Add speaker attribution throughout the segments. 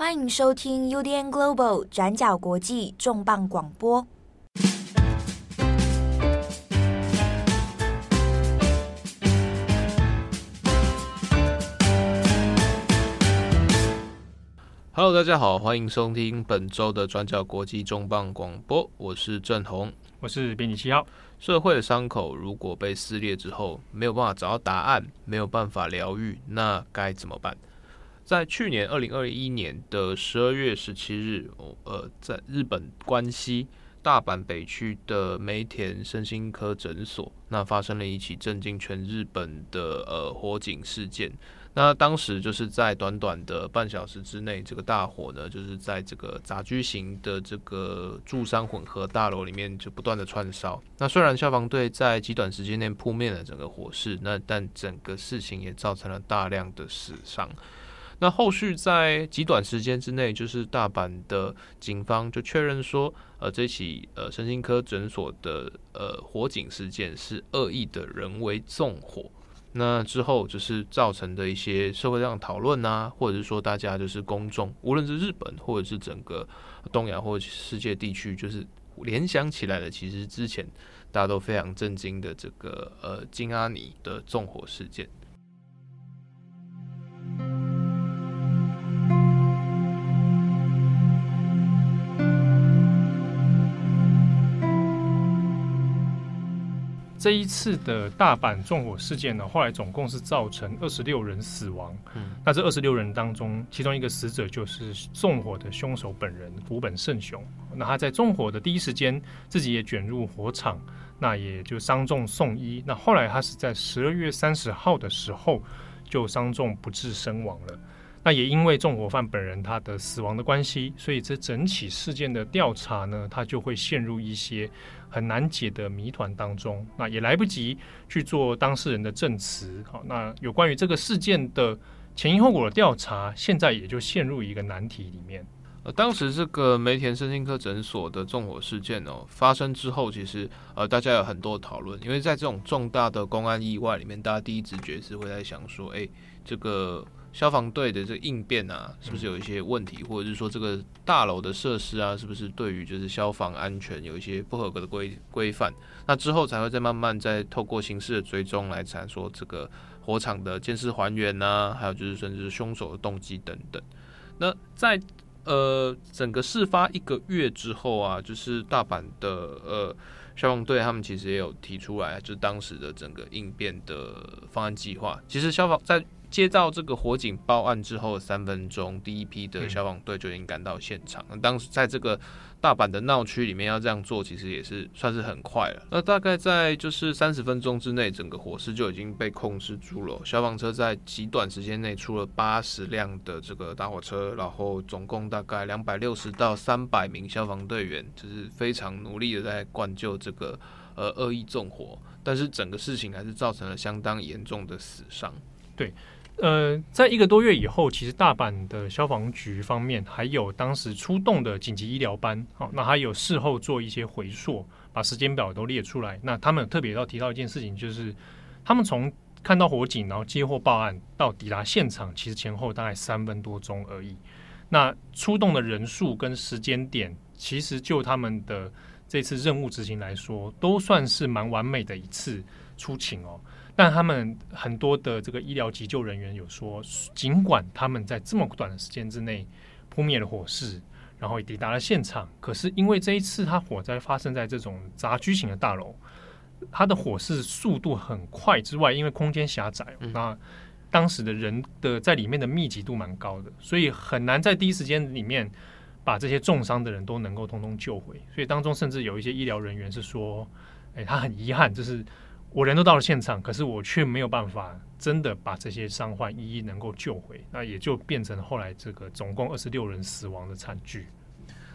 Speaker 1: 欢迎收听 UDN Global 转角国际重磅广播。
Speaker 2: Hello，大家好，欢迎收听本周的转角国际重磅广播，我是郑红，
Speaker 3: 我是编辑七号。
Speaker 2: 社会的伤口如果被撕裂之后，没有办法找到答案，没有办法疗愈，那该怎么办？在去年二零二一年的十二月十七日，呃，在日本关西大阪北区的梅田身心科诊所，那发生了一起震惊全日本的呃火警事件。那当时就是在短短的半小时之内，这个大火呢，就是在这个杂居型的这个住商混合大楼里面就不断的窜烧。那虽然消防队在极短时间内扑灭了整个火势，那但整个事情也造成了大量的死伤。那后续在极短时间之内，就是大阪的警方就确认说，呃，这起呃神经科诊所的呃火警事件是恶意的人为纵火。那之后就是造成的一些社会上讨论啊，或者是说大家就是公众，无论是日本或者是整个东亚或者世界地区，就是联想起来的，其实之前大家都非常震惊的这个呃金阿尼的纵火事件。
Speaker 3: 这一次的大阪纵火事件呢，后来总共是造成二十六人死亡。嗯，那这二十六人当中，其中一个死者就是纵火的凶手本人古本胜雄。那他在纵火的第一时间，自己也卷入火场，那也就伤重送医。那后来他是在十二月三十号的时候就伤重不治身亡了。那也因为纵火犯本人他的死亡的关系，所以这整起事件的调查呢，他就会陷入一些很难解的谜团当中。那也来不及去做当事人的证词。好，那有关于这个事件的前因后果的调查，现在也就陷入一个难题里面。
Speaker 2: 呃，当时这个梅田身心科诊所的纵火事件哦发生之后，其实呃大家有很多讨论，因为在这种重大的公安意外里面，大家第一直觉是会在想说，哎，这个。消防队的这个应变啊，是不是有一些问题，或者是说这个大楼的设施啊，是不是对于就是消防安全有一些不合格的规规范？那之后才会再慢慢再透过刑事的追踪来查说这个火场的监视还原啊，还有就是甚至是凶手的动机等等。那在呃整个事发一个月之后啊，就是大阪的呃消防队他们其实也有提出来，就是当时的整个应变的方案计划。其实消防在接到这个火警报案之后三分钟，第一批的消防队就已经赶到现场。那当时在这个大阪的闹区里面要这样做，其实也是算是很快了。那大概在就是三十分钟之内，整个火势就已经被控制住了。消防车在极短时间内出了八十辆的这个打火车，然后总共大概两百六十到三百名消防队员，就是非常努力的在灌救这个呃恶意纵火。但是整个事情还是造成了相当严重的死伤。
Speaker 3: 对。呃，在一个多月以后，其实大阪的消防局方面还有当时出动的紧急医疗班，好，那还有事后做一些回溯，把时间表都列出来。那他们特别要提到一件事情，就是他们从看到火警，然后接获报案到抵达现场，其实前后大概三分多钟而已。那出动的人数跟时间点，其实就他们的这次任务执行来说，都算是蛮完美的一次出勤哦。但他们很多的这个医疗急救人员有说，尽管他们在这么短的时间之内扑灭了火势，然后抵达了现场，可是因为这一次他火灾发生在这种杂居型的大楼，它的火势速度很快之外，因为空间狭窄，那当时的人的在里面的密集度蛮高的，所以很难在第一时间里面把这些重伤的人都能够通通救回。所以当中甚至有一些医疗人员是说，哎，他很遗憾，就是。我人都到了现场，可是我却没有办法真的把这些伤患一一能够救回，那也就变成后来这个总共二十六人死亡的惨剧。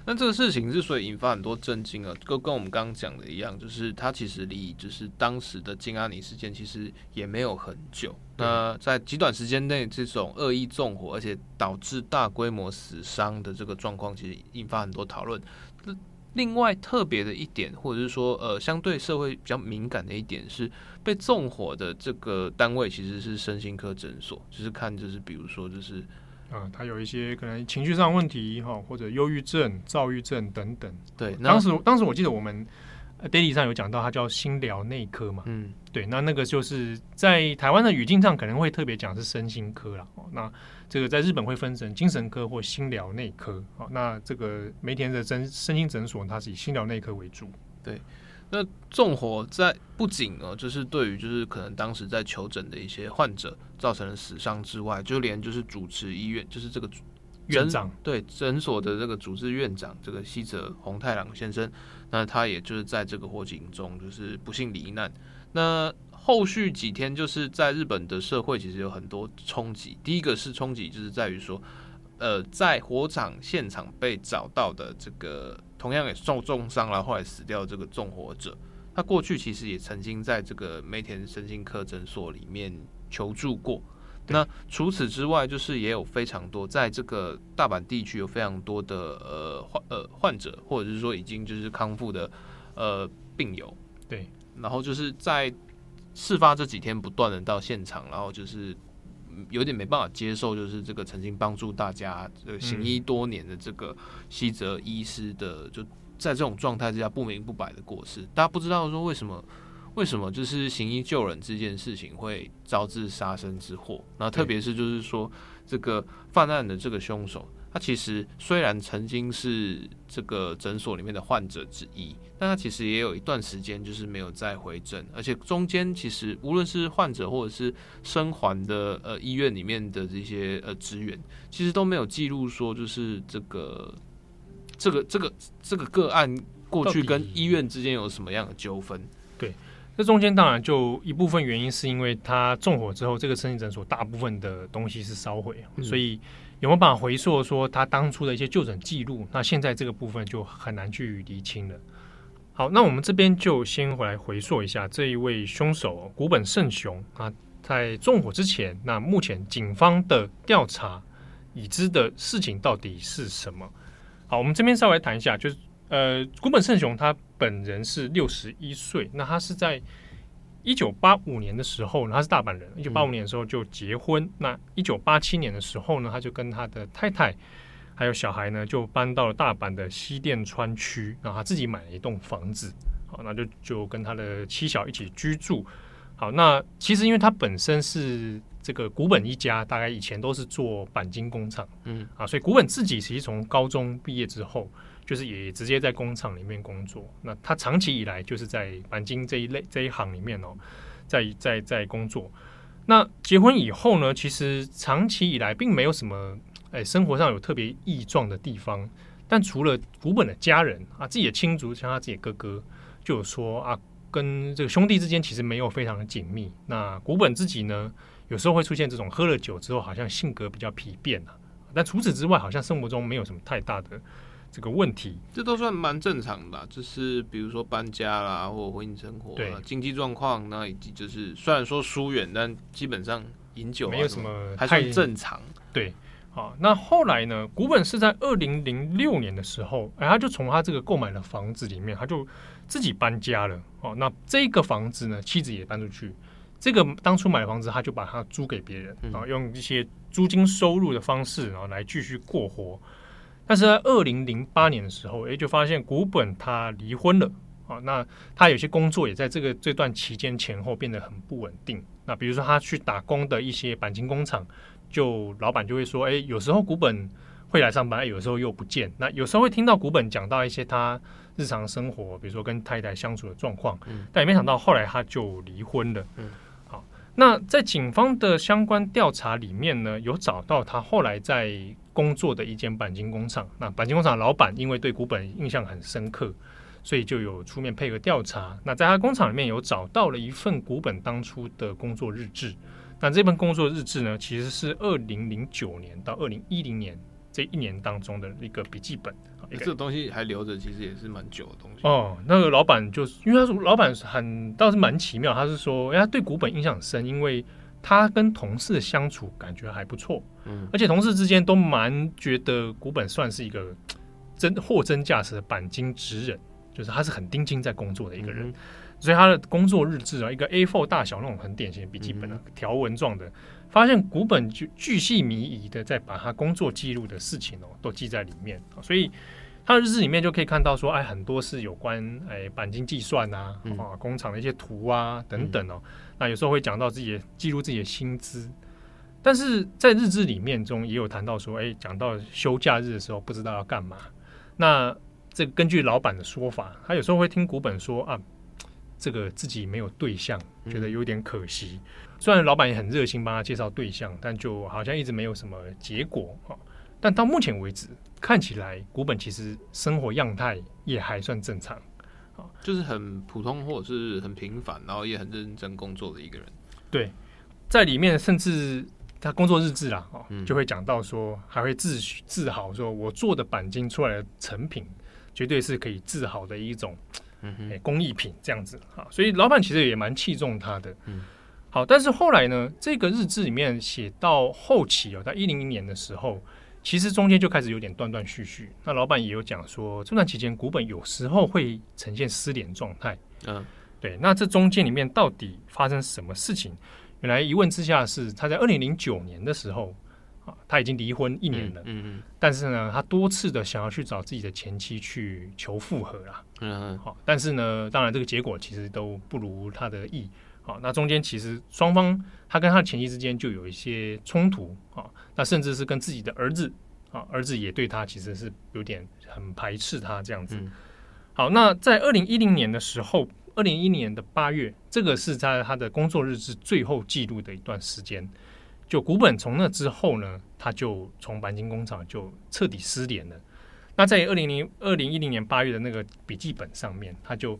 Speaker 2: 那这个事情之所以引发很多震惊啊，跟跟我们刚刚讲的一样，就是它其实离就是当时的金阿尼事件其实也没有很久。那在极短时间内，这种恶意纵火而且导致大规模死伤的这个状况，其实引发很多讨论。另外特别的一点，或者是说，呃，相对社会比较敏感的一点是，被纵火的这个单位其实是身心科诊所，就是看就是比如说就是
Speaker 3: 啊，他有一些可能情绪上问题哈，或者忧郁症、躁郁症等等。
Speaker 2: 对，
Speaker 3: 当时当时我记得我们 daily 上有讲到，它叫心疗内科嘛。
Speaker 2: 嗯，
Speaker 3: 对，那那个就是在台湾的语境上可能会特别讲是身心科啦。哦，那这个在日本会分成精神科或心疗内科。好，那这个梅田的诊身心诊所，它是以心疗内科为主。
Speaker 2: 对。那纵火在不仅哦，就是对于就是可能当时在求诊的一些患者造成了死伤之外，就连就是主持医院就是这个
Speaker 3: 院长
Speaker 2: 对诊所的这个主治院长这个西泽弘太郎先生，那他也就是在这个火警中就是不幸罹难。那后续几天就是在日本的社会其实有很多冲击，第一个是冲击就是在于说，呃，在火场现场被找到的这个。同样也受重伤了，后来死掉这个纵火者，他过去其实也曾经在这个梅田身心科诊所里面求助过。那除此之外，就是也有非常多在这个大阪地区有非常多的呃患呃患者，或者是说已经就是康复的呃病友。
Speaker 3: 对，
Speaker 2: 然后就是在事发这几天不断的到现场，然后就是。有点没办法接受，就是这个曾经帮助大家这个行医多年的这个西泽医师的，就在这种状态之下不明不白的过世。大家不知道说为什么，为什么就是行医救人这件事情会招致杀身之祸？那特别是就是说这个犯案的这个凶手。他其实虽然曾经是这个诊所里面的患者之一，但他其实也有一段时间就是没有再回诊，而且中间其实无论是患者或者是生还的呃医院里面的这些呃职员，其实都没有记录说就是这个这个这个这个个案过去跟医院之间有什么样的纠纷？
Speaker 3: 对，这中间当然就一部分原因是因为他纵火之后，这个身心诊所大部分的东西是烧毁，嗯、所以。有没有办法回溯说他当初的一些就诊记录？那现在这个部分就很难去厘清了。好，那我们这边就先回来回溯一下这一位凶手古本胜雄啊，在纵火之前，那目前警方的调查已知的事情到底是什么？好，我们这边稍微谈一下，就是呃，古本胜雄他本人是六十一岁，那他是在。一九八五年的时候呢，他是大阪人。一九八五年的时候就结婚。嗯、那一九八七年的时候呢，他就跟他的太太还有小孩呢，就搬到了大阪的西淀川区。然后他自己买了一栋房子，好，那就就跟他的妻小一起居住。好，那其实因为他本身是这个古本一家，大概以前都是做钣金工厂，嗯啊，所以古本自己其实从高中毕业之后。就是也直接在工厂里面工作，那他长期以来就是在钣金这一类这一行里面哦，在在在工作。那结婚以后呢，其实长期以来并没有什么哎生活上有特别异状的地方。但除了古本的家人啊，自己的亲族像他自己的哥哥，就有说啊，跟这个兄弟之间其实没有非常的紧密。那古本自己呢，有时候会出现这种喝了酒之后好像性格比较疲变啊，但除此之外，好像生活中没有什么太大的。这个问题，
Speaker 2: 这都算蛮正常的，就是比如说搬家啦，或婚姻生活、经济状况，那以及就是虽然说疏远，但基本上饮酒
Speaker 3: 没有什么，
Speaker 2: 还算正常。
Speaker 3: 对，好，那后来呢？古本是在二零零六年的时候，哎，他就从他这个购买的房子里面，他就自己搬家了。哦，那这个房子呢，妻子也搬出去。这个当初买的房子，他就把它租给别人，然后，用一些租金收入的方式，然后来继续过活。但是在二零零八年的时候，诶，就发现古本他离婚了啊。那他有些工作也在这个这段期间前后变得很不稳定。那比如说他去打工的一些钣金工厂，就老板就会说，诶，有时候古本会来上班，有时候又不见。那有时候会听到古本讲到一些他日常生活，比如说跟太太相处的状况。但也没想到后来他就离婚了。好，那在警方的相关调查里面呢，有找到他后来在。工作的一间钣金工厂，那钣金工厂老板因为对古本印象很深刻，所以就有出面配合调查。那在他工厂里面有找到了一份古本当初的工作日志。那这份工作日志呢，其实是二零零九年到二零一零年这一年当中的一个笔记本。
Speaker 2: 这个东西还留着，其实也是蛮久的东西。
Speaker 3: 哦，那个老板就是因为他说老板很倒是蛮奇妙，他是说，哎，他对古本印象很深，因为。他跟同事的相处感觉还不错，嗯，而且同事之间都蛮觉得古本算是一个真货真价实的钣金职人，就是他是很盯紧在工作的一个人，
Speaker 2: 嗯、
Speaker 3: 所以他的工作日志啊，一个 A4 大小那种很典型的笔记本啊，条、嗯、文状的，发现古本就巨细靡遗的在把他工作记录的事情哦都记在里面，所以他的日志里面就可以看到说，哎，很多是有关哎钣金计算啊，嗯、啊工厂的一些图啊等等哦，嗯、那有时候会讲到自己的记录自己的薪资。但是在日志里面中也有谈到说，哎，讲到休假日的时候不知道要干嘛。那这根据老板的说法，他有时候会听古本说啊，这个自己没有对象，觉得有点可惜。虽然老板也很热心帮他介绍对象，但就好像一直没有什么结果啊。但到目前为止，看起来古本其实生活样态也还算正常啊，
Speaker 2: 就是很普通或者是很平凡，然后也很认真工作的一个人。
Speaker 3: 对，在里面甚至。他工作日志啦，哦，就会讲到说，还会自自豪说，我做的钣金出来的成品，绝对是可以自豪的一种，哎，工艺品这样子啊。所以老板其实也蛮器重他的。好，但是后来呢，这个日志里面写到后期哦，在一零零年的时候，其实中间就开始有点断断续续。那老板也有讲说，这段期间股本有时候会呈现失联状态。嗯，对。那这中间里面到底发生什么事情？原来一问之下是他在二零零九年的时候啊，他已经离婚一年了，嗯嗯，但是呢，他多次的想要去找自己的前妻去求复合啦，嗯好，但是呢，当然这个结果其实都不如他的意，好，那中间其实双方他跟他的前妻之间就有一些冲突啊，那甚至是跟自己的儿子啊，儿子也对他其实是有点很排斥他这样子，好，那在二零一零年的时候。二零一一年的八月，这个是在他的工作日志最后记录的一段时间。就古本从那之后呢，他就从钣金工厂就彻底失联了。那在二零零二零一零年八月的那个笔记本上面，他就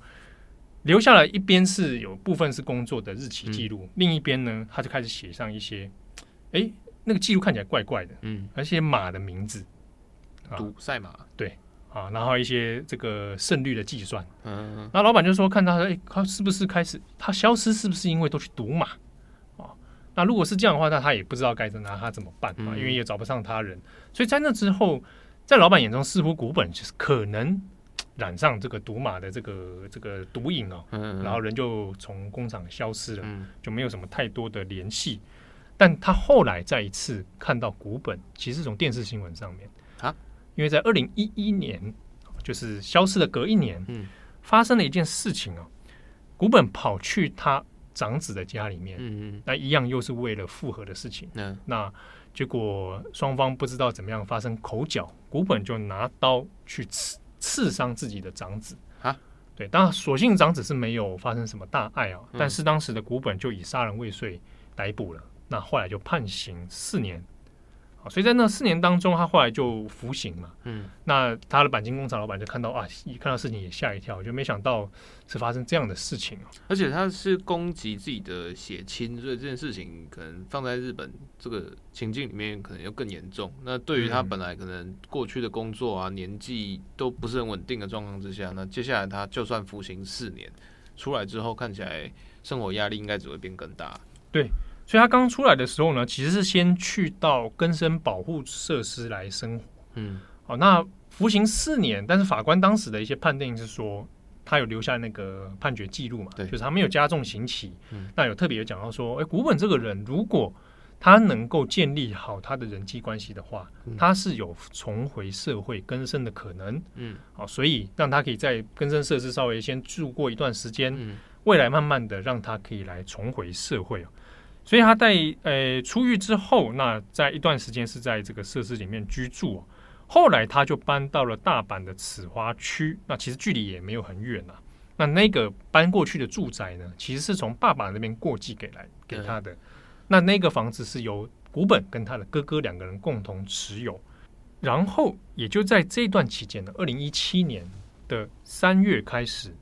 Speaker 3: 留下来一边是有部分是工作的日期记录，嗯、另一边呢，他就开始写上一些，哎，那个记录看起来怪怪的，嗯，而且马的名字，
Speaker 2: 赌赛马，
Speaker 3: 对。啊，然后一些这个胜率的计算，嗯，那老板就说看他，哎，他是不是开始他消失，是不是因为都去赌马？啊？那如果是这样的话，那他也不知道该拿他怎么办嘛，因为也找不上他人，所以在那之后，在老板眼中，似乎股本就是可能染上这个毒马的这个这个毒瘾哦，嗯，然后人就从工厂消失了，就没有什么太多的联系。但他后来再一次看到古本，其实从电视新闻上面啊。因为在二零一一年，就是消失的隔一年，嗯，发生了一件事情哦。古本跑去他长子的家里面，嗯嗯，那一样又是为了复合的事情，嗯，那结果双方不知道怎么样发生口角，古本就拿刀去刺刺伤自己的长子啊。对，当然所幸长子是没有发生什么大碍啊，但是当时的古本就以杀人未遂逮捕了，那后来就判刑四年。所以在那四年当中，他后来就服刑嘛。嗯，那他的钣金工厂老板就看到啊，一看到事情也吓一跳，就没想到是发生这样的事情。
Speaker 2: 而且他是攻击自己的血亲，所以这件事情可能放在日本这个情境里面，可能要更严重。那对于他本来可能过去的工作啊，年纪都不是很稳定的状况之下，那接下来他就算服刑四年出来之后，看起来生活压力应该只会变更大。
Speaker 3: 对。所以他刚出来的时候呢，其实是先去到更生保护设施来生活。嗯，好，那服刑四年，但是法官当时的一些判定是说，他有留下那个判决记录嘛？对，就是他没有加重刑期。嗯，那有特别有讲到说，哎，古本这个人如果他能够建立好他的人际关系的话，嗯，他是有重回社会更生的可能。嗯，好，所以让他可以在更生设施稍微先住过一段时间，嗯，未来慢慢的让他可以来重回社会。所以他在呃出狱之后，那在一段时间是在这个设施里面居住。后来他就搬到了大阪的此花区，那其实距离也没有很远啊。那那个搬过去的住宅呢，其实是从爸爸那边过继给来给他的。那那个房子是由古本跟他的哥哥两个人共同持有。然后也就在这段期间呢，二零一七年的三月开始，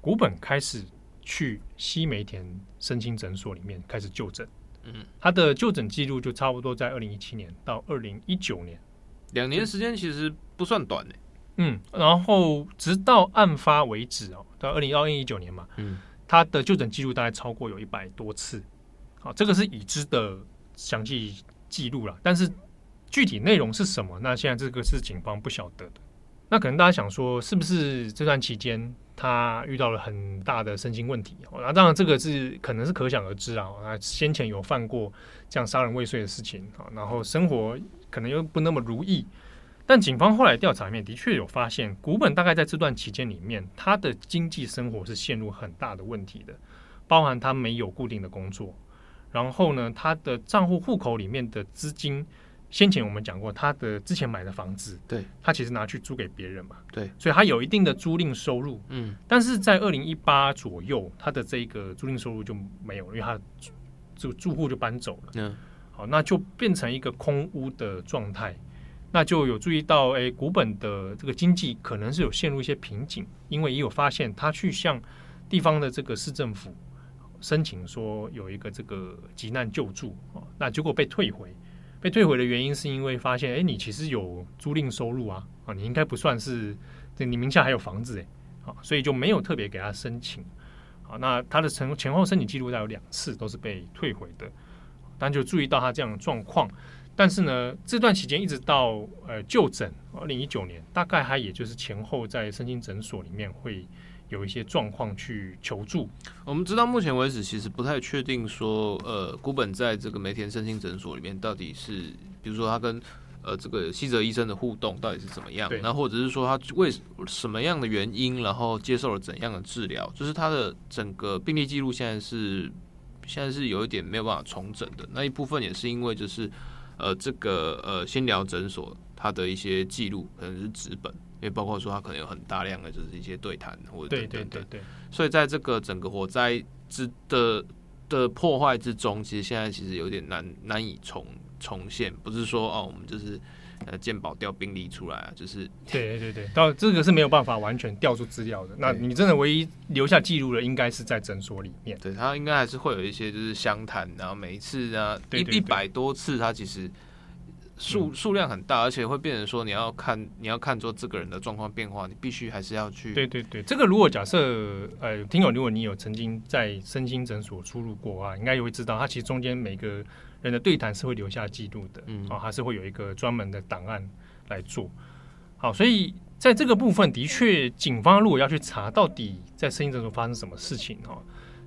Speaker 3: 古本开始。去西梅田身心诊所里面开始就诊，嗯，他的就诊记录就差不多在二零一七年到二零一九年，
Speaker 2: 两年时间其实不算短呢。
Speaker 3: 嗯，然后直到案发为止哦，到二零二一九年嘛，嗯，他的就诊记录大概超过有一百多次，好，这个是已知的详细记录了，但是具体内容是什么？那现在这个是警方不晓得的。那可能大家想说，是不是这段期间他遇到了很大的身心问题？那当然这个是可能是可想而知啊。那先前有犯过这样杀人未遂的事情啊，然后生活可能又不那么如意。但警方后来调查面的确有发现，古本大概在这段期间里面，他的经济生活是陷入很大的问题的，包含他没有固定的工作，然后呢，他的账户户口里面的资金。先前我们讲过，他的之前买的房子，
Speaker 2: 对，他
Speaker 3: 其实拿去租给别人嘛，
Speaker 2: 对，
Speaker 3: 所以他有一定的租赁收入，
Speaker 2: 嗯，
Speaker 3: 但是在二零一八左右，他的这个租赁收入就没有了，因为他住住户就搬走了，
Speaker 2: 嗯，
Speaker 3: 好，那就变成一个空屋的状态，那就有注意到，哎，古本的这个经济可能是有陷入一些瓶颈，因为也有发现他去向地方的这个市政府申请说有一个这个急难救助，哦，那结果被退回。被退回的原因是因为发现，哎，你其实有租赁收入啊，啊，你应该不算是，你名下还有房子，哎，好，所以就没有特别给他申请，好，那他的前前后申请记录大概有两次都是被退回的，但就注意到他这样的状况，但是呢，这段期间一直到呃就诊，二零一九年，大概他也就是前后在身心诊所里面会。有一些状况去求助。
Speaker 2: 我们知道目前为止其实不太确定说，呃，古本在这个梅田身心诊所里面到底是，比如说他跟呃这个西泽医生的互动到底是怎么样，那或者是说他为什么样的原因，然后接受了怎样的治疗，就是他的整个病例记录现在是现在是有一点没有办法重整的。那一部分也是因为就是呃这个呃先疗诊所它的一些记录可能是纸本。因为包括说他可能有很大量的就是一些对谈或者等等
Speaker 3: 对对对对，
Speaker 2: 所以在这个整个火灾之的的破坏之中，其实现在其实有点难难以重重现，不是说哦我们就是呃鉴宝调病历出来啊，就是
Speaker 3: 对对对，到这个是没有办法完全调出资料的。那你真的唯一留下记录的，应该是在诊所里面。
Speaker 2: 对，他应该还是会有一些就是相谈，然后每一次啊一一百多次，他其实。数数量很大，而且会变成说，你要看你要看做这个人的状况变化，你必须还是要去。
Speaker 3: 对对对，这个如果假设呃，听友，如果你有曾经在身心诊所出入过啊，应该也会知道，他其实中间每个人的对谈是会留下记录的，嗯，啊，还是会有一个专门的档案来做。好，所以在这个部分，的确，警方如果要去查到底在身心诊所发生什么事情哈，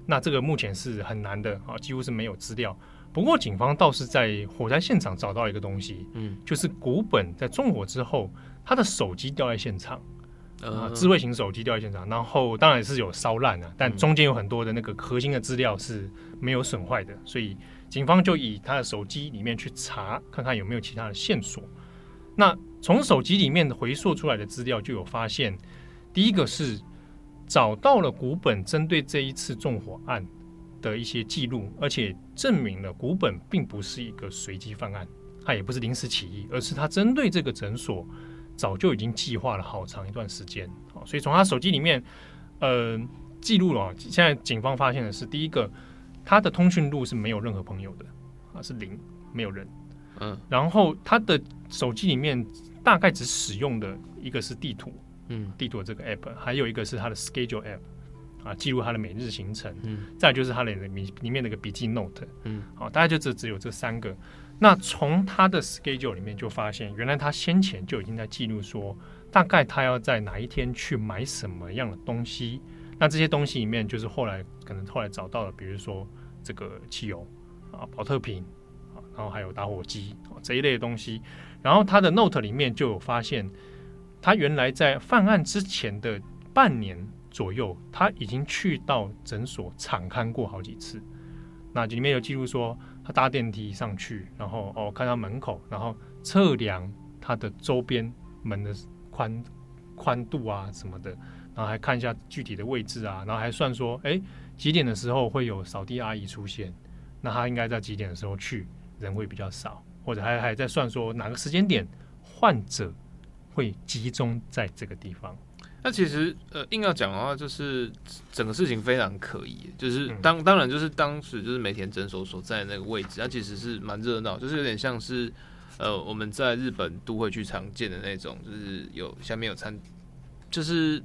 Speaker 3: 那这个目前是很难的啊，几乎是没有资料。不过，警方倒是在火灾现场找到一个东西，嗯，就是古本在纵火之后，他的手机掉在现场，呃，智慧型手机掉在现场，然后当然是有烧烂了，但中间有很多的那个核心的资料是没有损坏的，所以警方就以他的手机里面去查，看看有没有其他的线索。那从手机里面回溯出来的资料就有发现，第一个是找到了古本针对这一次纵火案的一些记录，而且证明了古本并不是一个随机犯案，他也不是临时起意，而是他针对这个诊所早就已经计划了好长一段时间。好，所以从他手机里面，呃，记录了。现在警方发现的是，第一个，他的通讯录是没有任何朋友的，啊，是零，没有人。嗯，然后他的手机里面大概只使用的一个是地图，嗯，地图的这个 app，还有一个是他的 schedule app。啊，记录他的每日行程，嗯，再就是他的里里面那个笔记 note，嗯，好，大概就只只有这三个。那从他的 schedule 里面就发现，原来他先前就已经在记录说，大概他要在哪一天去买什么样的东西。那这些东西里面，就是后来可能后来找到了，比如说这个汽油啊、保特瓶啊，然后还有打火机啊这一类的东西。然后他的 note 里面就有发现，他原来在犯案之前的半年。左右，他已经去到诊所场勘过好几次。那里面有记录说，他搭电梯上去，然后哦看到门口，然后测量他的周边门的宽宽度啊什么的，然后还看一下具体的位置啊，然后还算说，哎，几点的时候会有扫地阿姨出现？那他应该在几点的时候去，人会比较少，或者还还在算说哪个时间点患者会集中在这个地方。
Speaker 2: 那其实呃，硬要讲的话，就是整个事情非常可疑。就是当当然，就是当时就是梅田诊所所在的那个位置，它其实是蛮热闹，就是有点像是呃我们在日本都会去常见的那种，就是有下面有餐，就是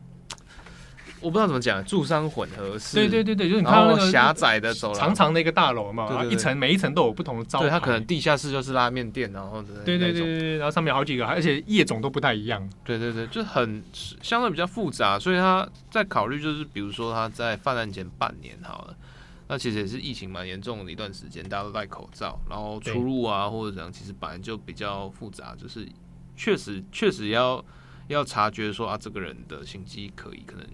Speaker 2: 我不知道怎么讲，住商混合式，
Speaker 3: 对对对对，就是你看到那个
Speaker 2: 狭窄的走廊，
Speaker 3: 长长的一个大楼嘛，一层每一层都有不同的招牌，
Speaker 2: 对，它可能地下室就是拉面店，然后
Speaker 3: 对对对对，然后上面好几个，而且业种都不太一样，
Speaker 2: 对对对，就很相对比较复杂，所以他在考虑就是，比如说他在犯案前半年好了，那其实也是疫情蛮严重的一段时间，大家都戴口罩，然后出入啊或者怎样，其实本来就比较复杂，就是确实确实要要察觉说啊，这个人的心机可疑，可能。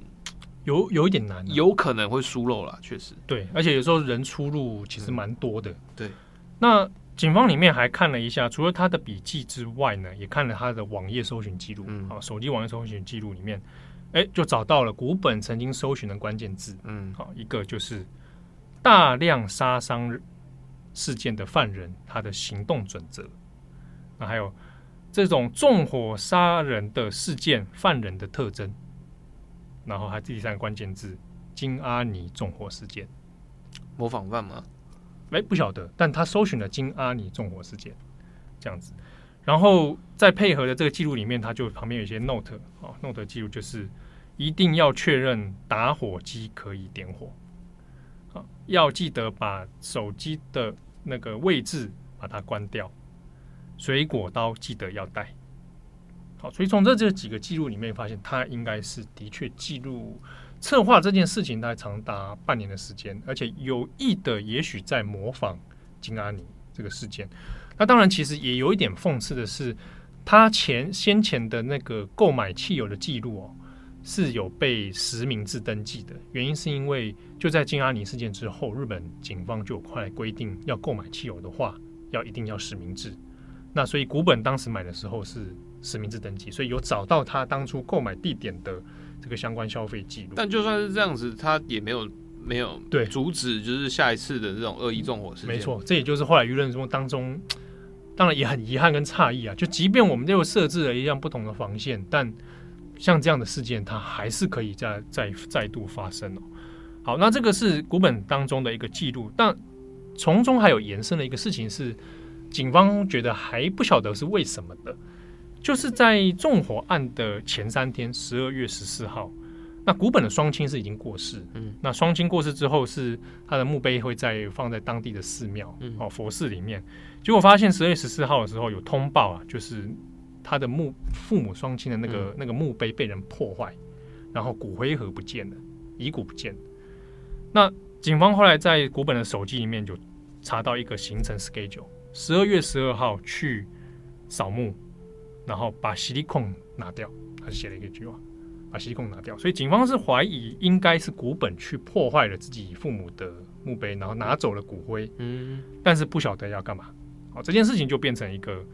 Speaker 3: 有有一点难，
Speaker 2: 有可能会疏漏了，确实。
Speaker 3: 对，而且有时候人出入其实蛮多的。
Speaker 2: 对，
Speaker 3: 那警方里面还看了一下，除了他的笔记之外呢，也看了他的网页搜寻记录。嗯，好，手机网页搜寻记录里面，哎，就找到了古本曾经搜寻的关键字。嗯，好，一个就是大量杀伤事件的犯人，他的行动准则。那还有这种纵火杀人的事件犯人的特征。然后还第三个关键字，金阿尼纵火事件，
Speaker 2: 模仿犯吗？
Speaker 3: 哎，不晓得，但他搜寻了金阿尼纵火事件，这样子。然后在配合的这个记录里面，他就旁边有一些 note 啊，note 记录就是一定要确认打火机可以点火，啊，要记得把手机的那个位置把它关掉，水果刀记得要带。好，所以从这这几个记录里面发现，他应该是的确记录策划这件事情，大概长达半年的时间，而且有意的，也许在模仿金阿尼这个事件。那当然，其实也有一点讽刺的是，他前先前的那个购买汽油的记录哦，是有被实名制登记的。原因是因为就在金阿尼事件之后，日本警方就快规定，要购买汽油的话，要一定要实名制。那所以古本当时买的时候是。实名制登记，所以有找到他当初购买地点的这个相关消费记录。
Speaker 2: 但就算是这样子，他也没有没有对阻止，就是下一次的这种恶意纵火事件。
Speaker 3: 没错，这也就是后来舆论中当中，当然也很遗憾跟诧异啊。就即便我们又设置了一样不同的防线，但像这样的事件，它还是可以再再再度发生哦。好，那这个是古本当中的一个记录，但从中还有延伸的一个事情是，警方觉得还不晓得是为什么的。就是在纵火案的前三天，十二月十四号，那古本的双亲是已经过世，嗯，那双亲过世之后，是他的墓碑会在放在当地的寺庙，嗯，哦，佛寺里面。结果发现十二月十四号的时候有通报啊，就是他的墓父母双亲的那个、嗯、那个墓碑被人破坏，然后骨灰盒不见了，遗骨不见了。那警方后来在古本的手机里面就查到一个行程 schedule，十二月十二号去扫墓。然后把矽利控拿掉，他写了一个句话，把矽利控拿掉。所以警方是怀疑应该是古本去破坏了自己父母的墓碑，然后拿走了骨灰。嗯，但是不晓得要干嘛。好，这件事情就变成一个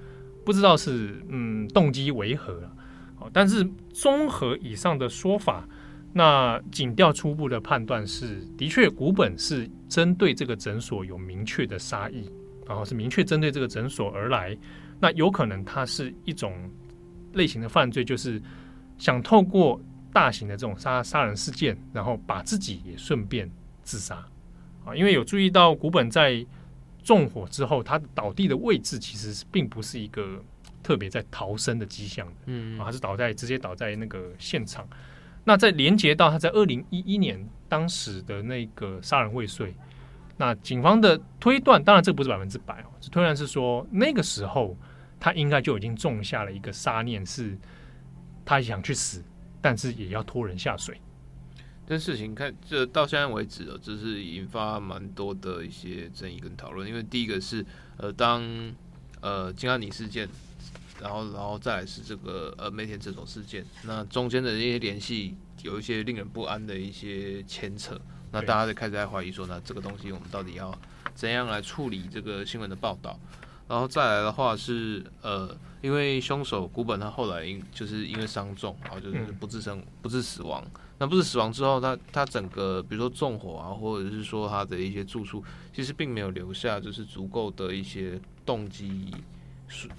Speaker 3: 不知道是嗯动机为何了。好，但是综合以上的说法，那警调初步的判断是，的确古本是针对这个诊所有明确的杀意，然后是明确针对这个诊所而来。那有可能它是一种类型的犯罪，就是想透过大型的这种杀杀人事件，然后把自己也顺便自杀啊。因为有注意到古本在纵火之后，他倒地的位置其实并不是一个特别在逃生的迹象的，嗯，啊，他是倒在直接倒在那个现场。那在连接到他在二零一一年当时的那个杀人未遂，那警方的推断，当然这不是百分之百哦，这推断是说那个时候。他应该就已经种下了一个杀念，是他想去死，但是也要拖人下水。
Speaker 2: 这事情看这到现在为止哦，这是引发蛮多的一些争议跟讨论。因为第一个是呃，当呃金阿尼事件，然后然后再来是这个呃梅田这种事件，那中间的一些联系有一些令人不安的一些牵扯，那大家就开始在怀疑说，那这个东西我们到底要怎样来处理这个新闻的报道？然后再来的话是呃，因为凶手古本他后来因就是因为伤重，然后就是不治身不治死亡。那不治死亡之后，他他整个比如说纵火啊，或者是说他的一些住处，其实并没有留下就是足够的一些动机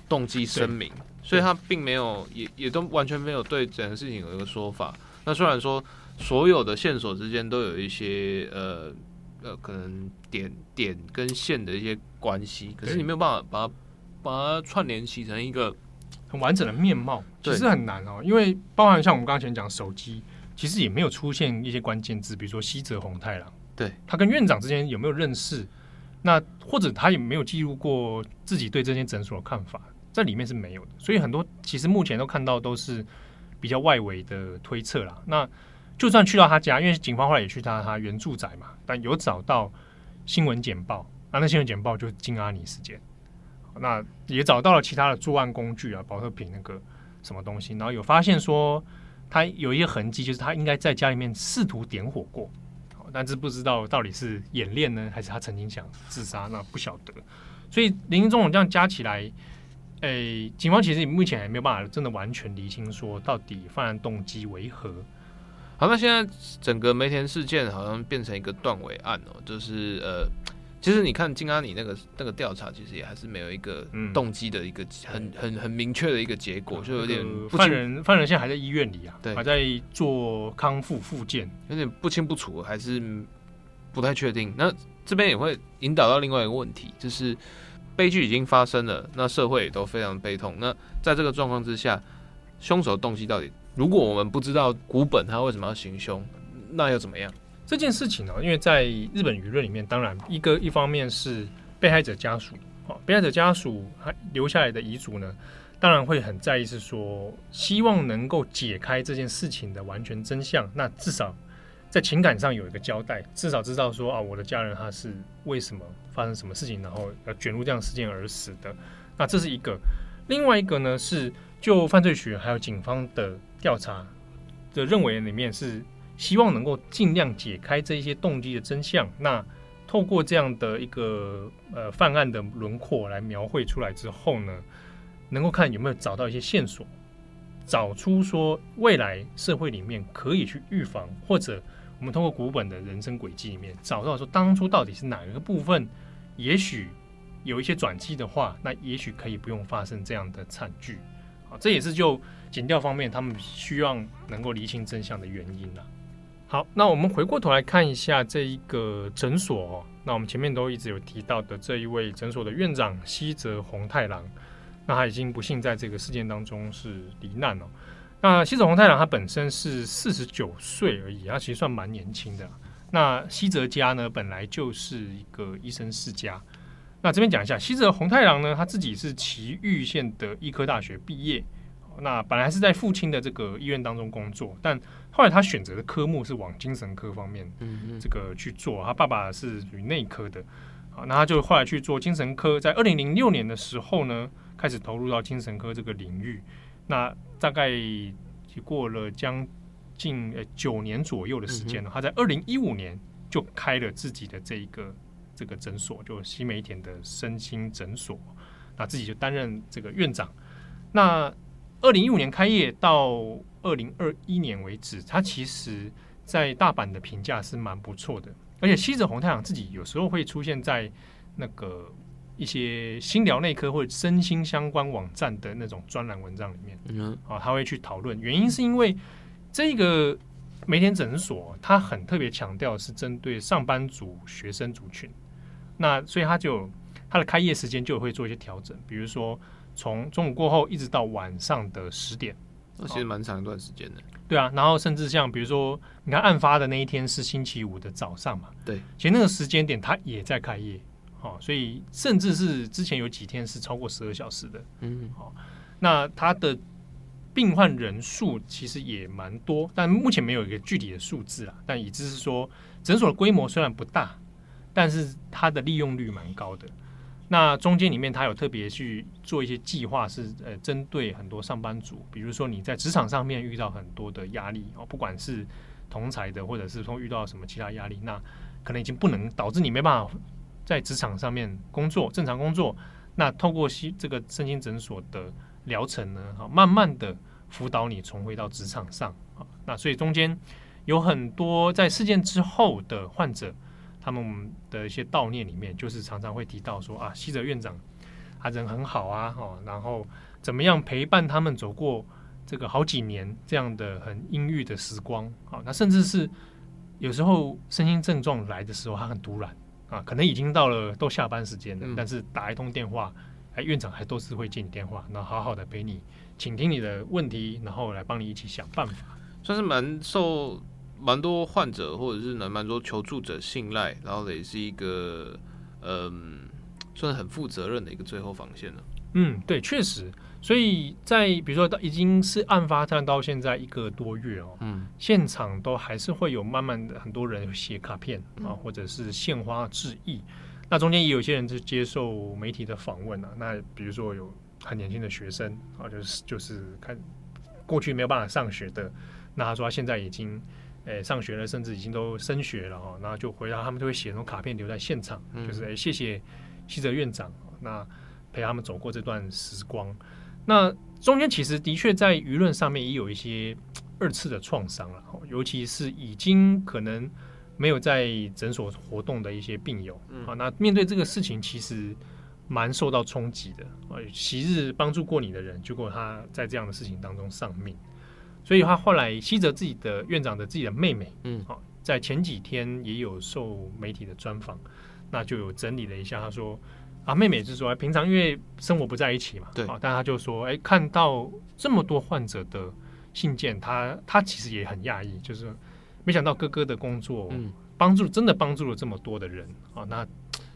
Speaker 2: 动机声明，所以他并没有也也都完全没有对整个事情有一个说法。那虽然说所有的线索之间都有一些呃。呃，可能点点跟线的一些关系，可是你没有办法把它把它串联起成一个
Speaker 3: 很完整的面貌，其实很难哦。因为包含像我们刚才前讲手机，其实也没有出现一些关键字，比如说西泽红太郎，
Speaker 2: 对，
Speaker 3: 他跟院长之间有没有认识？那或者他也没有记录过自己对这间诊所的看法，在里面是没有的。所以很多其实目前都看到都是比较外围的推测啦。那就算去到他家，因为警方后来也去他他原住宅嘛，但有找到新闻简报，那那新闻简报就是金阿尼事件。那也找到了其他的作案工具啊，保特瓶那个什么东西，然后有发现说他有一些痕迹，就是他应该在家里面试图点火过，但是不知道到底是演练呢，还是他曾经想自杀，那不晓得。所以林林总总这样加起来，诶、警方其实目前还没有办法真的完全厘清说到底犯案动机为何。
Speaker 2: 好，那现在整个梅田事件好像变成一个断尾案哦，就是呃。其实你看金阿里那个那个调查，其实也还是没有一个动机的一个很、嗯、很很明确的一个结果，就有点
Speaker 3: 犯人犯人现在还在医院里啊，
Speaker 2: 对，
Speaker 3: 还在做康复复健，
Speaker 2: 有点不清不楚，还是不太确定。那这边也会引导到另外一个问题，就是悲剧已经发生了，那社会也都非常悲痛。那在这个状况之下，凶手的动机到底，如果我们不知道古本他为什么要行凶，那又怎么样？
Speaker 3: 这件事情呢，因为在日本舆论里面，当然一个一方面是被害者家属，啊，被害者家属还留下来的遗嘱呢，当然会很在意，是说希望能够解开这件事情的完全真相。那至少在情感上有一个交代，至少知道说啊，我的家人他是为什么发生什么事情，然后要卷入这样事件而死的。那这是一个。另外一个呢，是就犯罪学还有警方的调查的认为里面是。希望能够尽量解开这一些动机的真相。那透过这样的一个呃犯案的轮廓来描绘出来之后呢，能够看有没有找到一些线索，找出说未来社会里面可以去预防，或者我们通过古本的人生轨迹里面找到说当初到底是哪一个部分，也许有一些转机的话，那也许可以不用发生这样的惨剧。好，这也是就检调方面他们希望能够厘清真相的原因了。好，那我们回过头来看一下这一个诊所哦。那我们前面都一直有提到的这一位诊所的院长西泽弘太郎，那他已经不幸在这个事件当中是罹难了。那西泽弘太郎他本身是四十九岁而已，他其实算蛮年轻的。那西泽家呢，本来就是一个医生世家。那这边讲一下，西泽弘太郎呢，他自己是埼玉县的医科大学毕业。那本来是在父亲的这个医院当中工作，但后来他选择的科目是往精神科方面，这个去做。他爸爸是属于内科的，好，那他就后来去做精神科。在二零零六年的时候呢，开始投入到精神科这个领域。那大概过了将近呃九年左右的时间呢。他在二零一五年就开了自己的这一个这个诊所，就西梅田的身心诊所。那自己就担任这个院长。那二零一五年开业到二零二一年为止，它其实在大阪的评价是蛮不错的。而且西子红太阳自己有时候会出现在那个一些心疗内科或者身心相关网站的那种专栏文章里面，嗯，啊，他会去讨论。原因是因为这个梅田诊所，他很特别强调是针对上班族学生族群，那所以他就他的开业时间就会做一些调整，比如说。从中午过后一直到晚上的十点，
Speaker 2: 那其实蛮长一段时间的。
Speaker 3: 对啊，然后甚至像比如说，你看案发的那一天是星期五的早上嘛，
Speaker 2: 对，
Speaker 3: 其实那个时间点它也在开业，好，所以甚至是之前有几天是超过十二小时的，嗯，好，那它的病患人数其实也蛮多，但目前没有一个具体的数字啊，但已知是说诊所的规模虽然不大，但是它的利用率蛮高的。那中间里面，他有特别去做一些计划，是呃针对很多上班族，比如说你在职场上面遇到很多的压力哦，不管是同才的，或者是说遇到什么其他压力，那可能已经不能导致你没办法在职场上面工作，正常工作。那透过西这个身心诊所的疗程呢，哈，慢慢的辅导你重回到职场上啊。那所以中间有很多在事件之后的患者。他们的一些悼念里面，就是常常会提到说啊，西泽院长他人很好啊，哦，然后怎么样陪伴他们走过这个好几年这样的很阴郁的时光啊，那甚至是有时候身心症状来的时候，他很突然啊，可能已经到了都下班时间了，但是打一通电话，哎，院长还都是会接你电话，然后好好的陪你，倾听你的问题，然后来帮你一起想办法。
Speaker 2: 算是蛮受蛮多患者或者是蛮多求助者信赖，然后也是一个嗯，算是很负责任的一个最后防线了。
Speaker 3: 嗯，对，确实。所以在比如说到已经是案发到到现在一个多月哦，嗯，现场都还是会有慢慢的很多人写卡片啊，或者是献花致意。那中间也有些人是接受媒体的访问啊。那比如说有很年轻的学生啊，就是就是看过去没有办法上学的，那他说他现在已经诶上学了，甚至已经都升学了哦。那就回来他们就会写那种卡片留在现场，就是诶谢谢西泽院长，那陪他们走过这段时光。那中间其实的确在舆论上面也有一些二次的创伤了，尤其是已经可能没有在诊所活动的一些病友啊，那面对这个事情其实蛮受到冲击的啊。昔日帮助过你的人，结果他在这样的事情当中丧命，所以他后来西泽自己的院长的自己的妹妹，嗯，好，在前几天也有受媒体的专访，那就有整理了一下，他说。啊，妹妹是说，平常因为生活不在一起嘛，对，啊，但他就说，哎，看到这么多患者的信件，他他其实也很讶异，就是没想到哥哥的工作帮助真的帮助了这么多的人啊，那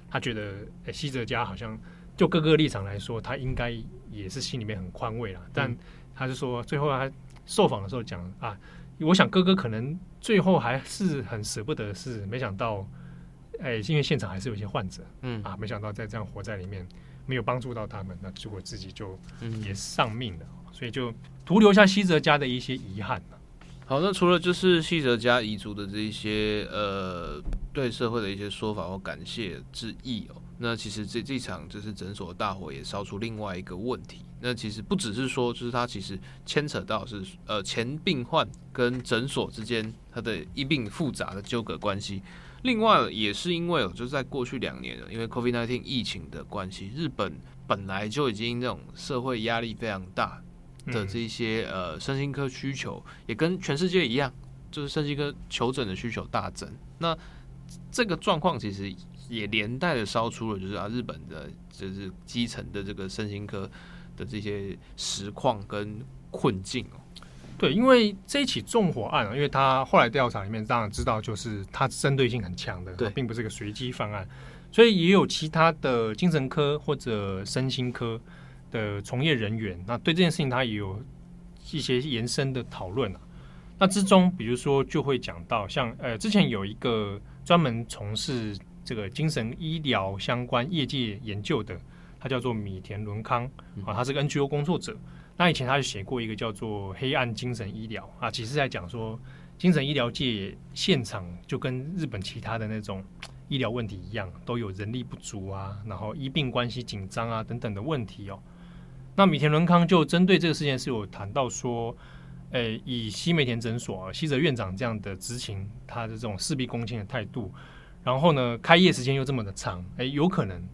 Speaker 3: 他觉得哎，西泽家好像就哥哥立场来说，他应该也是心里面很宽慰了，但他就说最后他受访的时候讲啊，我想哥哥可能最后还是很舍不得，是没想到。哎，因为现场还是有一些患者，嗯啊，没想到在这样活在里面没有帮助到他们，那结果自己就也丧命了，嗯、所以就徒留下西泽家的一些遗憾。
Speaker 2: 好，那除了就是西泽家遗族的这一些呃对社会的一些说法或感谢之意哦，那其实这这场就是诊所大火也烧出另外一个问题，那其实不只是说就是它其实牵扯到是呃前病患跟诊所之间它的一并复杂的纠葛关系。另外也是因为哦，就是在过去两年了，因为 COVID-19 疫情的关系，日本本来就已经这种社会压力非常大的这些呃身心科需求，也跟全世界一样，就是身心科求诊的需求大增。那这个状况其实也连带的烧出了，就是啊日本的就是基层的这个身心科的这些实况跟困境哦。
Speaker 3: 对，因为这一起纵火案啊，因为他后来调查里面当然知道，就是他针对性很强的，对，并不是一个随机犯案，所以也有其他的精神科或者身心科的从业人员，那对这件事情他也有一些延伸的讨论啊。那之中，比如说就会讲到像，像呃，之前有一个专门从事这个精神医疗相关业界研究的，他叫做米田伦康啊，他是个 NGO 工作者。那以前他就写过一个叫做“黑暗精神医疗”啊，其实在讲说精神医疗界现场就跟日本其他的那种医疗问题一样，都有人力不足啊，然后医病关系紧张啊等等的问题哦。那米田伦康就针对这个事件是有谈到说，诶，以西梅田诊所西泽院长这样的执勤，他的这种事必躬亲的态度，然后呢，开业时间又这么的长，诶，有可能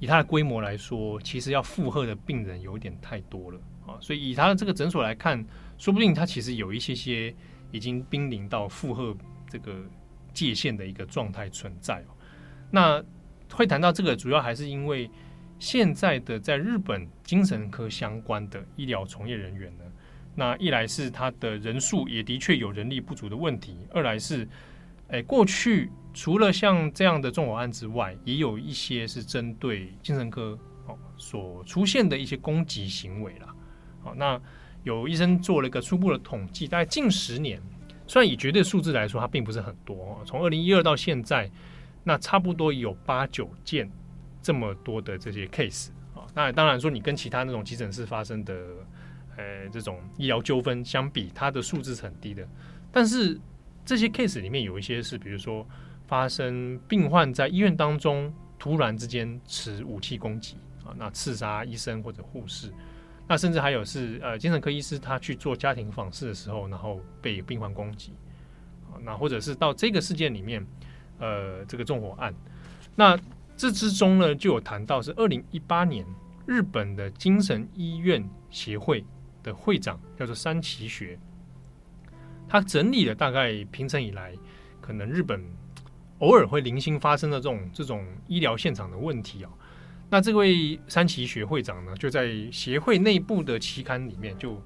Speaker 3: 以他的规模来说，其实要负荷的病人有点太多了啊。所以以他的这个诊所来看，说不定他其实有一些些已经濒临到负荷这个界限的一个状态存在哦。那会谈到这个，主要还是因为现在的在日本精神科相关的医疗从业人员呢，那一来是他的人数也的确有人力不足的问题，二来是，诶，过去除了像这样的纵火案之外，也有一些是针对精神科哦所出现的一些攻击行为啦。好，那有医生做了一个初步的统计，大概近十年，虽然以绝对数字来说，它并不是很多，从二零一二到现在，那差不多有八九件这么多的这些 case 啊。那当然说，你跟其他那种急诊室发生的，呃，这种医疗纠纷相比，它的数字是很低的。但是这些 case 里面有一些是，比如说发生病患在医院当中突然之间持武器攻击啊，那刺杀医生或者护士。那甚至还有是呃精神科医师他去做家庭访视的时候，然后被病患攻击啊，那或者是到这个事件里面，呃这个纵火案，那这之中呢就有谈到是二零一八年日本的精神医院协会的会长叫做山崎学，他整理了大概平成以来可能日本偶尔会零星发生的这种这种医疗现场的问题啊。那这位三旗学会长呢，就在协会内部的期刊里面，就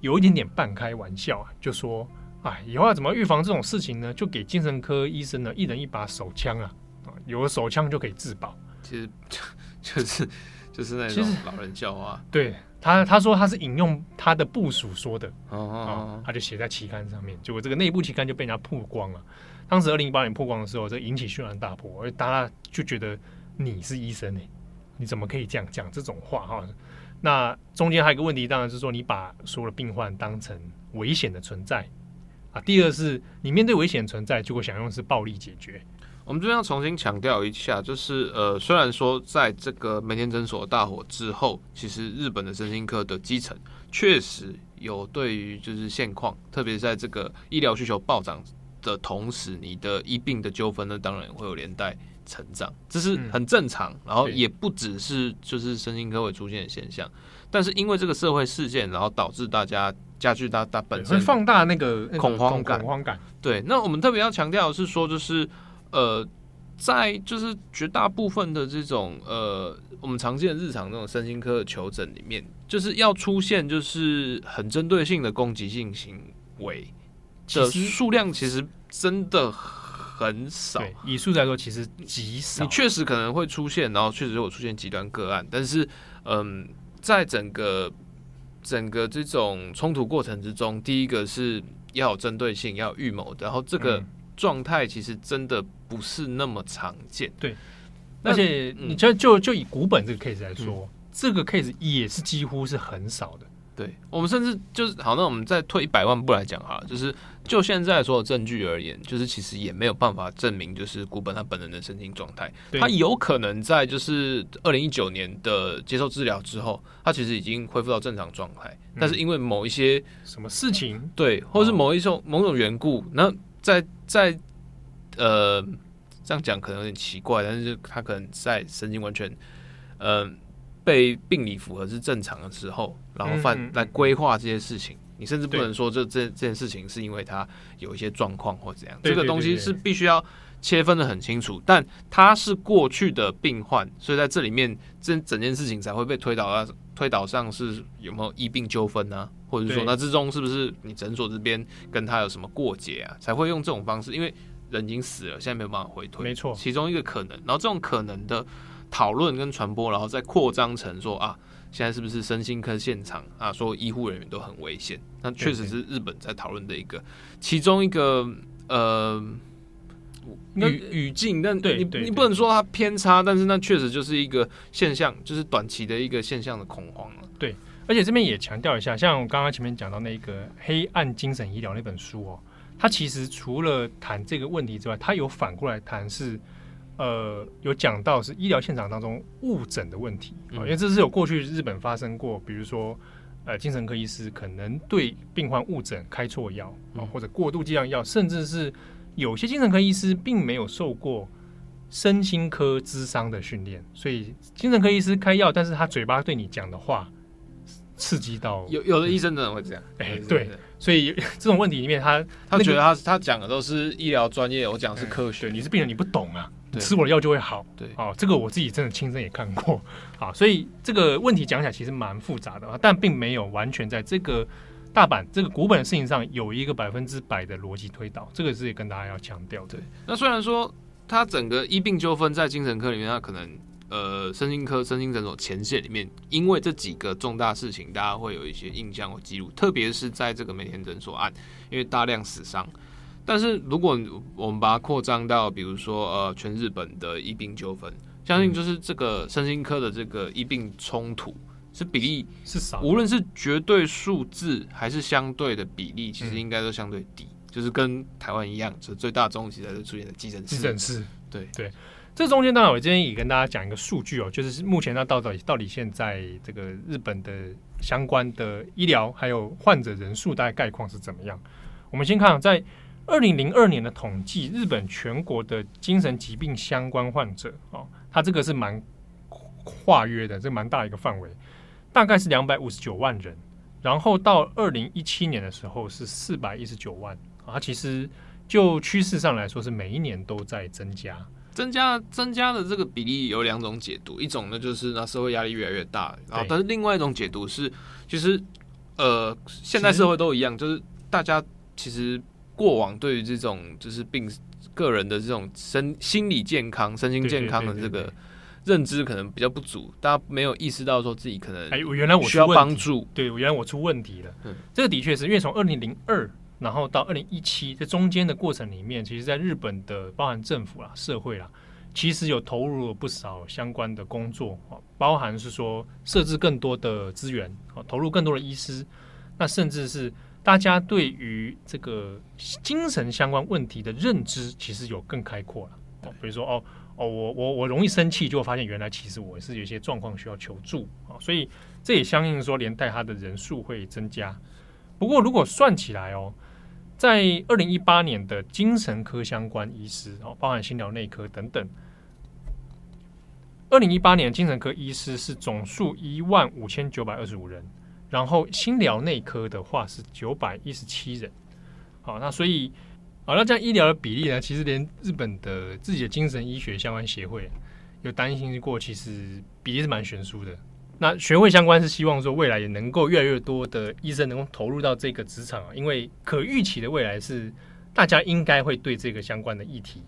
Speaker 3: 有一点点半开玩笑啊，就说哎，以后要怎么预防这种事情呢？就给精神科医生呢一人一把手枪啊，啊，有了手枪就可以自保。
Speaker 2: 其实就 就是就是那种老人笑话。
Speaker 3: 对他他说他是引用他的部署说的，
Speaker 2: 哦哦哦，
Speaker 3: 他就写在期刊上面，结果这个内部期刊就被人家曝光了。当时二零一八年曝光的时候，这引起轩然大波，而大家就觉得你是医生呢、你怎么可以这样讲这种话哈？那中间还有一个问题，当然是说你把所有的病患当成危险的存在啊。第二是你面对危险存在，结果想用是暴力解决。
Speaker 2: 我们这边要重新强调一下，就是呃，虽然说在这个梅田诊所大火之后，其实日本的身心科的基层确实有对于就是现况，特别是在这个医疗需求暴涨。的同时，你的医病的纠纷呢，当然会有连带成长，这是很正常。嗯、然后也不只是就是身心科会出现的现象，但是因为这个社会事件，然后导致大家加剧大大本身
Speaker 3: 放大那个
Speaker 2: 恐慌感。
Speaker 3: 恐慌感。
Speaker 2: 对，那我们特别要强调的是说，就是呃，在就是绝大部分的这种呃，我们常见的日常那种身心科的求诊里面，就是要出现就是很针对性的攻击性行为。的数量其实真的很少，
Speaker 3: 以数来说其实极少。
Speaker 2: 你确实可能会出现，然后确实会出现极端个案，但是，嗯，在整个整个这种冲突过程之中，第一个是要有针对性，要有预谋，然后这个状态其实真的不是那么常见。
Speaker 3: 对，而且你就就就以古本这个 case 来说，嗯、这个 case 也是几乎是很少的。
Speaker 2: 对，我们甚至就是好，那我们再退一百万步来讲哈，就是就现在所有证据而言，就是其实也没有办法证明就是古本他本人的身心状态，他有可能在就是二零一九年的接受治疗之后，他其实已经恢复到正常状态，嗯、但是因为某一些
Speaker 3: 什么事情，
Speaker 2: 对，或是某一种、哦、某种缘故，那在在呃这样讲可能有点奇怪，但是他可能在神经完全嗯。呃被病理符合是正常的时候，然后犯来规划这些事情，你甚至不能说这这这件事情是因为他有一些状况或怎样，这个东西是必须要切分的很清楚。但他是过去的病患，所以在这里面这整件事情才会被推导到推导上是有没有医病纠纷呢？或者说那之中是不是你诊所这边跟他有什么过节啊？才会用这种方式，因为人已经死了，现在没有办法回推，
Speaker 3: 没错，
Speaker 2: 其中一个可能。然后这种可能的。讨论跟传播，然后再扩张成说啊，现在是不是身心科现场啊？说医护人员都很危险，那确实是日本在讨论的一个其中一个呃语语境，但你你不能说它偏差，但是那确实就是一个现象，就是短期的一个现象的恐慌了。
Speaker 3: 对，而且这边也强调一下，像我刚刚前面讲到那个《黑暗精神医疗》那本书哦，它其实除了谈这个问题之外，它有反过来谈是。呃，有讲到是医疗现场当中误诊的问题啊，因为这是有过去日本发生过，比如说呃，精神科医师可能对病患误诊开错药啊，或者过度剂量药，甚至是有些精神科医师并没有受过身心科咨商的训练，所以精神科医师开药，但是他嘴巴对你讲的话刺激到
Speaker 2: 有有的医生真的会这样，
Speaker 3: 哎，对，所以这种问题里面他，
Speaker 2: 他他觉得他他讲的都是医疗专业，我讲的是科学，
Speaker 3: 你是病人你不懂啊。吃我的药就会好，
Speaker 2: 对，
Speaker 3: 哦，这个我自己真的亲身也看过，啊，所以这个问题讲起来其实蛮复杂的，但并没有完全在这个大阪这个古本的事情上有一个百分之百的逻辑推导，这个是也跟大家要强调的。
Speaker 2: 那虽然说它整个医病纠纷在精神科里面，它可能呃身心科、身心诊所前线里面，因为这几个重大事情，大家会有一些印象或记录，特别是在这个梅田诊所案，因为大量死伤。但是，如果我们把它扩张到，比如说，呃，全日本的医病纠纷，相信就是这个身心科的这个医病冲突是比例
Speaker 3: 是少，
Speaker 2: 无论是绝对数字还是相对的比例，其实应该都相对低，嗯、就是跟台湾一样，就是最大宗其实是出现的急诊室。
Speaker 3: 急诊室，
Speaker 2: 对
Speaker 3: 对。这中间当然，我今天也跟大家讲一个数据哦，就是目前它到底到底现在这个日本的相关的医疗还有患者人数大概概况是怎么样？我们先看在。二零零二年的统计，日本全国的精神疾病相关患者哦，它这个是蛮跨越的，这蛮大一个范围，大概是两百五十九万人。然后到二零一七年的时候是四百一十九万啊，其实就趋势上来说是每一年都在增加，
Speaker 2: 增加增加的这个比例有两种解读，一种呢就是那社会压力越来越大，然后但是另外一种解读是，其实呃现代社会都一样，就是大家其实。过往对于这种就是病个人的这种身心理健康、身心健康的这个认知可能比较不足，大家没有意识到说自己可能哎，我原来我需要帮助，
Speaker 3: 对，我原来我出问题了。嗯，这个的确是因为从二零零二然后到二零一七这中间的过程里面，其实在日本的包含政府啦、社会啦，其实有投入了不少相关的工作，包含是说设置更多的资源，投入更多的医师，那甚至是。大家对于这个精神相关问题的认知，其实有更开阔了。比如说，哦哦，我我我容易生气，就会发现原来其实我是有一些状况需要求助啊。所以这也相应说，连带他的人数会增加。不过，如果算起来哦，在二零一八年的精神科相关医师哦，包含心疗内科等等，二零一八年精神科医师是总数一万五千九百二十五人。然后心疗内科的话是九百一十七人，好，那所以，好，那这样医疗的比例呢？其实连日本的自己的精神医学相关协会有担心过，其实比例是蛮悬殊的。那学会相关是希望说，未来也能够越来越多的医生能够投入到这个职场，因为可预期的未来是大家应该会对这个相关的议题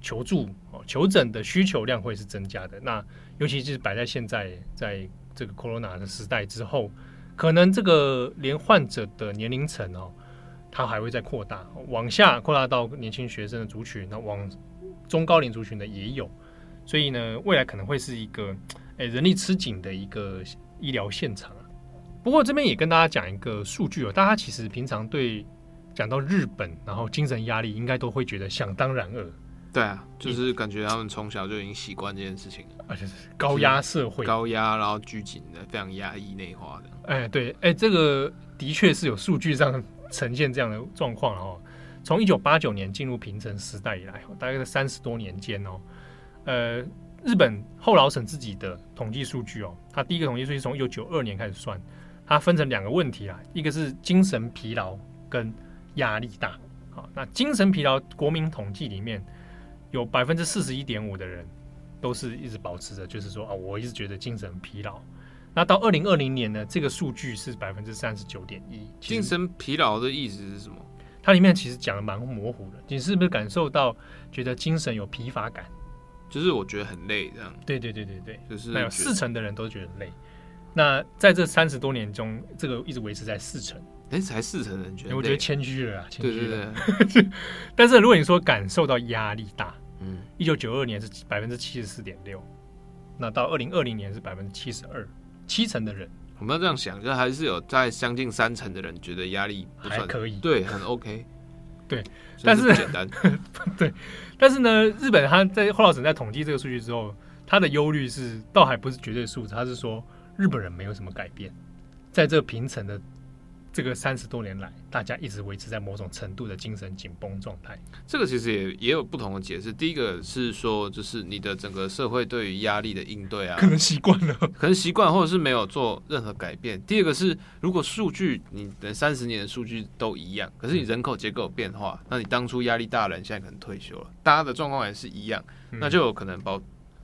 Speaker 3: 求助、求诊的需求量会是增加的。那尤其是摆在现在在这个 Corona 的时代之后。可能这个连患者的年龄层哦，它还会再扩大，往下扩大到年轻学生的族群，那往中高龄族群的也有，所以呢，未来可能会是一个诶 人力吃紧的一个医疗现场啊。不过这边也跟大家讲一个数据哦，大家其实平常对讲到日本，然后精神压力，应该都会觉得想当然尔。
Speaker 2: 对啊，就是感觉他们从小就已经习惯这件事情，
Speaker 3: 而且是高压社会，
Speaker 2: 高压然后拘谨的，非常压抑内化的。
Speaker 3: 哎，对，哎，这个的确是有数据上呈现这样的状况哦。从一九八九年进入平成时代以来，大概在三十多年间哦，呃，日本后老省自己的统计数据哦，它第一个统计数据从一九九二年开始算，它分成两个问题啊，一个是精神疲劳跟压力大。好，那精神疲劳国民统计里面。有百分之四十一点五的人都是一直保持着，就是说啊，我一直觉得精神疲劳。那到二零二零年呢，这个数据是百分之三十九点一。
Speaker 2: 精神疲劳的意思是什么？
Speaker 3: 它里面其实讲的蛮模糊的。你是不是感受到觉得精神有疲乏感？
Speaker 2: 就是我觉得很累，这样。
Speaker 3: 对对对对对，
Speaker 2: 就是
Speaker 3: 那有四成的人都觉得累。那在这三十多年中，这个一直维持在四成。
Speaker 2: 哎，才四成人觉得，
Speaker 3: 我觉得谦虚了啊，谦虚了。
Speaker 2: 对对对。
Speaker 3: 但是如果你说感受到压力大，
Speaker 2: 嗯，
Speaker 3: 一九九二年是百分之七十四点六，那到二零二零年是百分之七十二，七成的人，
Speaker 2: 我们要这样想，就还是有在将近三成的人觉得压力不算
Speaker 3: 还可以，
Speaker 2: 对，很 OK，
Speaker 3: 对，但是
Speaker 2: 简单，
Speaker 3: 对，但是呢，日本他在后老省在统计这个数据之后，他的忧虑是倒还不是绝对数字，他是说日本人没有什么改变，在这个平层的。这个三十多年来，大家一直维持在某种程度的精神紧绷状态。
Speaker 2: 这个其实也也有不同的解释。第一个是说，就是你的整个社会对于压力的应对啊，
Speaker 3: 可能习惯了，
Speaker 2: 可能习惯，或者是没有做任何改变。第二个是，如果数据你的三十年的数据都一样，可是你人口结构有变化，嗯、那你当初压力大的人现在可能退休了，大家的状况也是一样，嗯、那就有可能包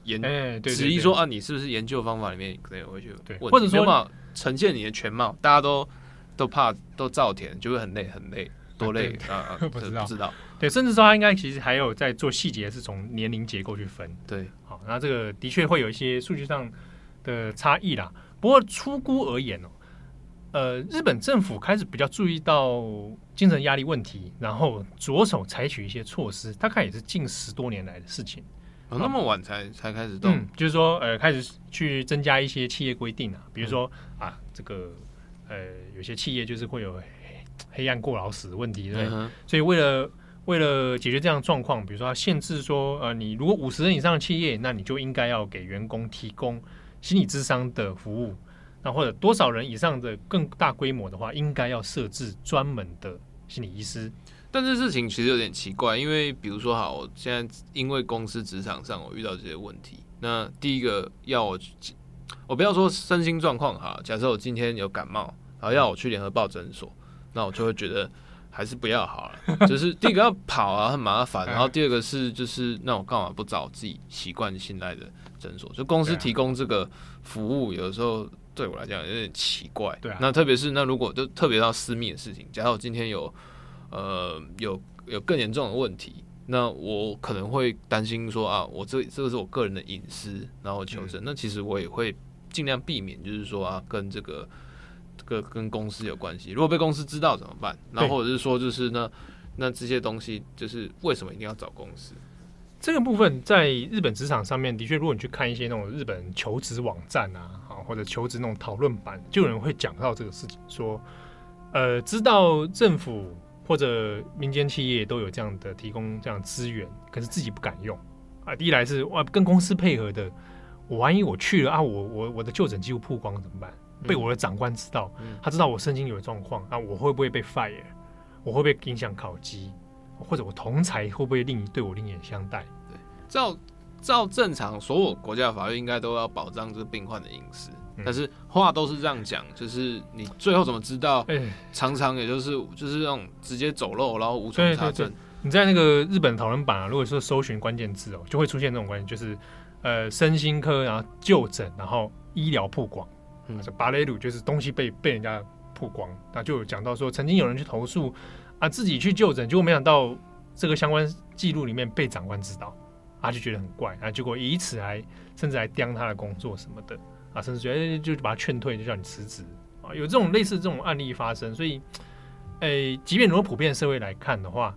Speaker 2: 研质疑说啊，你是不是研究方法里面可能也会有对，或者说嘛，呈现你的全貌，大家都。都怕都造田，就会很累很累，多累啊！
Speaker 3: 不知道，
Speaker 2: 不知道。
Speaker 3: 对，甚至说他应该其实还有在做细节，是从年龄结构去分。
Speaker 2: 对，
Speaker 3: 好，那这个的确会有一些数据上的差异啦。不过粗估而言哦，呃，日本政府开始比较注意到精神压力问题，然后着手采取一些措施，大概也是近十多年来的事情。
Speaker 2: 哦，那么晚才才开始动，
Speaker 3: 嗯，就是说呃，开始去增加一些企业规定啊，比如说、嗯、啊，这个。呃，有些企业就是会有黑，暗过劳死的问题，对不对？嗯、所以为了为了解决这样的状况，比如说要限制说，呃，你如果五十人以上的企业，那你就应该要给员工提供心理智商的服务。那或者多少人以上的更大规模的话，应该要设置专门的心理医师。
Speaker 2: 但这事情其实有点奇怪，因为比如说，好，我现在因为公司职场上我遇到这些问题，那第一个要我，我不要说身心状况哈，假设我今天有感冒。然后要我去联合报诊所，那我就会觉得还是不要好了。就是第一个要跑啊，很麻烦。然后第二个是，就是那我干嘛不找自己习惯信赖的诊所？就公司提供这个服务，有的时候对我来讲有点奇怪。
Speaker 3: 对啊。
Speaker 2: 那特别是那如果就特别到私密的事情，假如我今天有呃有有更严重的问题，那我可能会担心说啊，我这这个是我个人的隐私，然后求诊。嗯、那其实我也会尽量避免，就是说啊，跟这个这个跟公司有关系。如果被公司知道怎么办？然后或者是说，就是那那这些东西，就是为什么一定要找公司？
Speaker 3: 这个部分在日本职场上面，的确，如果你去看一些那种日本求职网站啊，啊或者求职那种讨论版，就有人会讲到这个事情，说，呃，知道政府或者民间企业都有这样的提供这样资源，可是自己不敢用啊。第一来是哇，跟公司配合的，我万一我去了啊，我我我的就诊记录曝光了怎么办？被我的长官知道，嗯、他知道我身心有状况啊，我会不会被 fire？我会不会影响考绩？或者我同才会不会另对我另眼相待？
Speaker 2: 对，照照正常，所有国家的法律应该都要保障这个病患的隐私。嗯、但是话都是这样讲，就是你最后怎么知道？欸、常常也就是就是那种直接走漏，然后无从查证。
Speaker 3: 你在那个日本讨论版啊，如果说搜寻关键字哦，就会出现这种关键，就是呃身心科，然后就诊，然后医疗曝光，嗯，芭蕾鲁就是东西被被人家曝光，那就有讲到说曾经有人去投诉。啊，自己去就诊，结果没想到这个相关记录里面被长官知道，啊，就觉得很怪啊，结果以此来甚至来刁他的工作什么的啊，甚至觉得就把他劝退，就叫你辞职啊，有这种类似这种案例发生，所以，诶、即便如果普遍社会来看的话，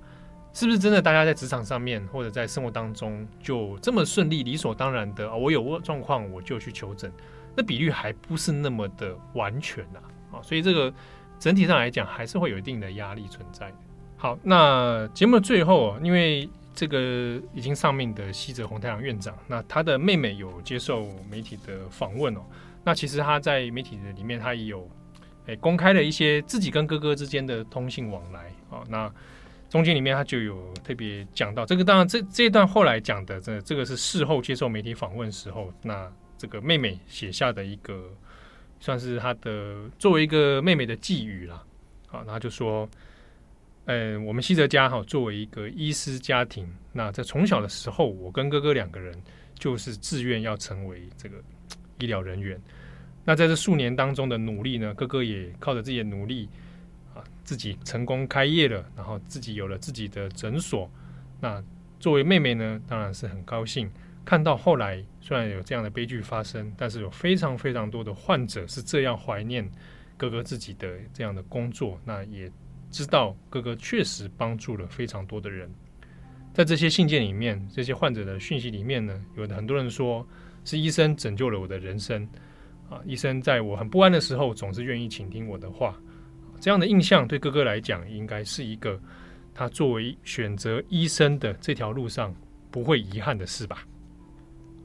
Speaker 3: 是不是真的大家在职场上面或者在生活当中就这么顺利、理所当然的啊？我有状况我就去求诊，那比率还不是那么的完全呐啊，所以这个。整体上来讲，还是会有一定的压力存在的。好，那节目的最后啊，因为这个已经上命的西泽红太郎院长，那他的妹妹有接受媒体的访问哦。那其实他在媒体的里面，他也有诶公开了一些自己跟哥哥之间的通信往来啊。那中间里面他就有特别讲到这个，当然这这一段后来讲的，这这个是事后接受媒体访问时候，那这个妹妹写下的一个。算是他的作为一个妹妹的寄语啦，好，然后就说，嗯，我们西泽家哈，作为一个医师家庭，那在从小的时候，我跟哥哥两个人就是自愿要成为这个医疗人员。那在这数年当中的努力呢，哥哥也靠着自己的努力啊，自己成功开业了，然后自己有了自己的诊所。那作为妹妹呢，当然是很高兴。看到后来，虽然有这样的悲剧发生，但是有非常非常多的患者是这样怀念哥哥自己的这样的工作。那也知道哥哥确实帮助了非常多的人。在这些信件里面，这些患者的讯息里面呢，有很多人说是医生拯救了我的人生啊！医生在我很不安的时候，总是愿意倾听我的话。这样的印象对哥哥来讲，应该是一个他作为选择医生的这条路上不会遗憾的事吧。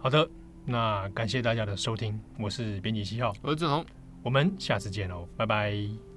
Speaker 3: 好的，那感谢大家的收听，我是编辑七号，
Speaker 2: 我是志龙，
Speaker 3: 我们下次见喽，拜拜。